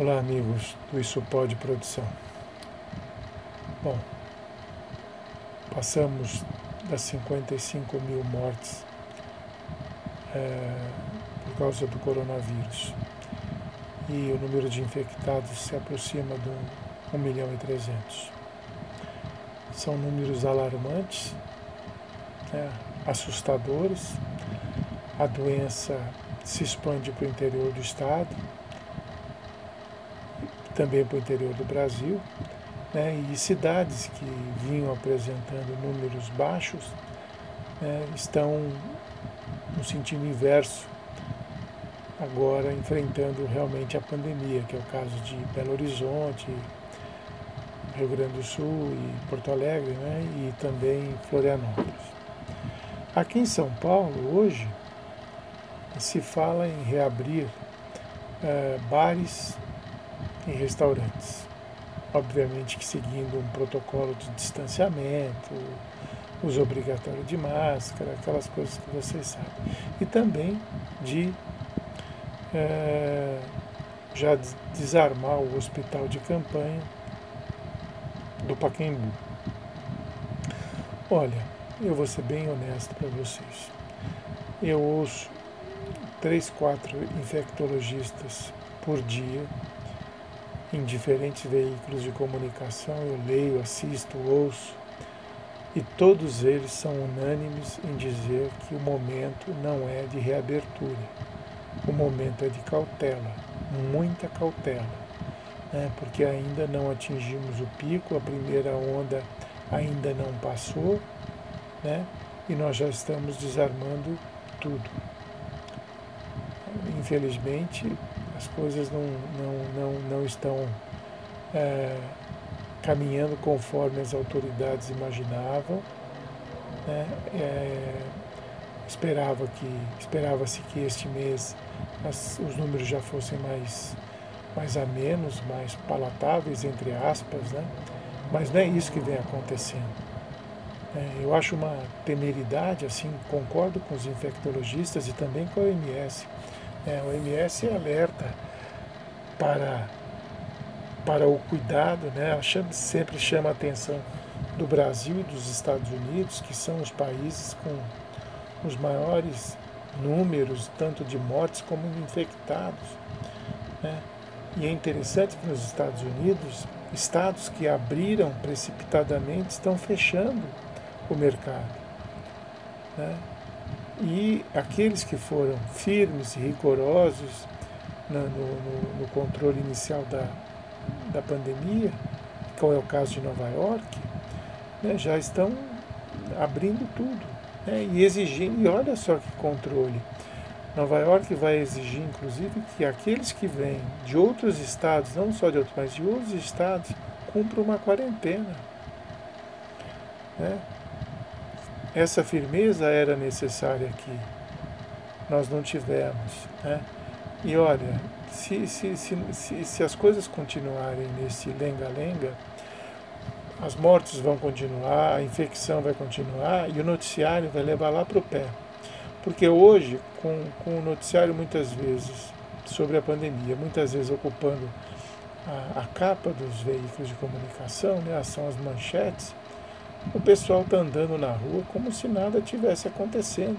Olá, amigos do Isso Pode Produção. Bom, passamos das 55 mil mortes é, por causa do coronavírus e o número de infectados se aproxima de 1 milhão e 300. São números alarmantes, né, assustadores. A doença se expande para o interior do estado também para o interior do Brasil, né, e cidades que vinham apresentando números baixos né, estão no sentido inverso, agora enfrentando realmente a pandemia, que é o caso de Belo Horizonte, Rio Grande do Sul e Porto Alegre, né, e também Florianópolis. Aqui em São Paulo, hoje, se fala em reabrir é, bares em restaurantes. Obviamente que seguindo um protocolo de distanciamento, uso obrigatório de máscara, aquelas coisas que vocês sabem. E também de é, já desarmar o hospital de campanha do Paquembu. Olha, eu vou ser bem honesto para vocês. Eu ouço três, quatro infectologistas por dia em diferentes veículos de comunicação, eu leio, assisto, ouço, e todos eles são unânimes em dizer que o momento não é de reabertura, o momento é de cautela, muita cautela, né? porque ainda não atingimos o pico, a primeira onda ainda não passou, né? e nós já estamos desarmando tudo. Infelizmente, as coisas não, não, não, não estão é, caminhando conforme as autoridades imaginavam. Né? É, esperava que esperava-se que este mês as, os números já fossem mais mais amenos, mais palatáveis entre aspas, né? Mas não é isso que vem acontecendo. É, eu acho uma temeridade, assim, concordo com os infectologistas e também com a OMS é, o OMS alerta para, para o cuidado, né? Chama, sempre chama a atenção do Brasil e dos Estados Unidos, que são os países com os maiores números, tanto de mortes como de infectados. Né? E é interessante que nos Estados Unidos, estados que abriram precipitadamente estão fechando o mercado. Né? E aqueles que foram firmes e rigorosos no, no, no controle inicial da, da pandemia, como é o caso de Nova York, né, já estão abrindo tudo né, e exigindo, e olha só que controle. Nova York vai exigir, inclusive, que aqueles que vêm de outros estados, não só de outros, mas de outros estados, cumpram uma quarentena. Né? Essa firmeza era necessária aqui. Nós não tivemos. Né? E olha, se, se, se, se, as coisas continuarem nesse lenga-lenga, as mortes vão continuar, a infecção vai continuar e o noticiário vai levar lá para o pé. Porque hoje, com, com o noticiário muitas vezes sobre a pandemia, muitas vezes ocupando a, a capa dos veículos de comunicação, né, são as manchetes, o pessoal está andando na rua como se nada tivesse acontecendo,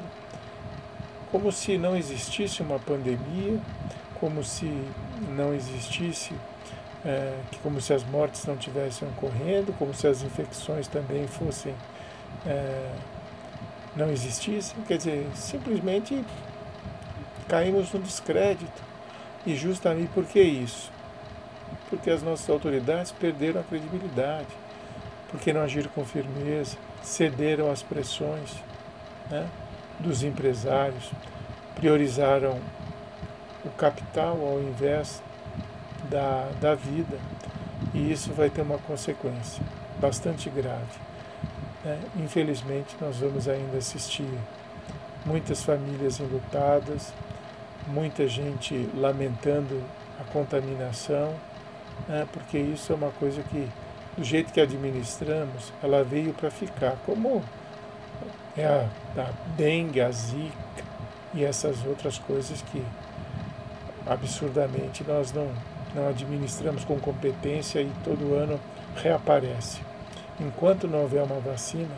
como se não existisse uma pandemia, como se não existisse, é, como se as mortes não tivessem ocorrendo, como se as infecções também fossem é, não existissem. Quer dizer, simplesmente caímos no descrédito. E justamente por que isso? Porque as nossas autoridades perderam a credibilidade porque não agiram com firmeza, cederam às pressões né, dos empresários, priorizaram o capital ao invés da, da vida, e isso vai ter uma consequência bastante grave. Né? Infelizmente, nós vamos ainda assistir muitas famílias enlutadas, muita gente lamentando a contaminação, né? porque isso é uma coisa que do jeito que administramos, ela veio para ficar, como é a, a dengue, a zika e essas outras coisas que absurdamente nós não, não administramos com competência e todo ano reaparece. Enquanto não houver uma vacina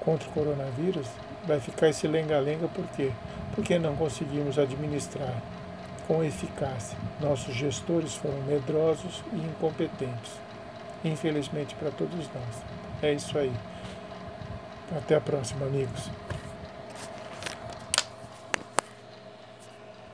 contra o coronavírus, vai ficar esse lenga-lenga por quê? Porque não conseguimos administrar com eficácia. Nossos gestores foram medrosos e incompetentes. Infelizmente para todos nós. É isso aí. Até a próxima, amigos.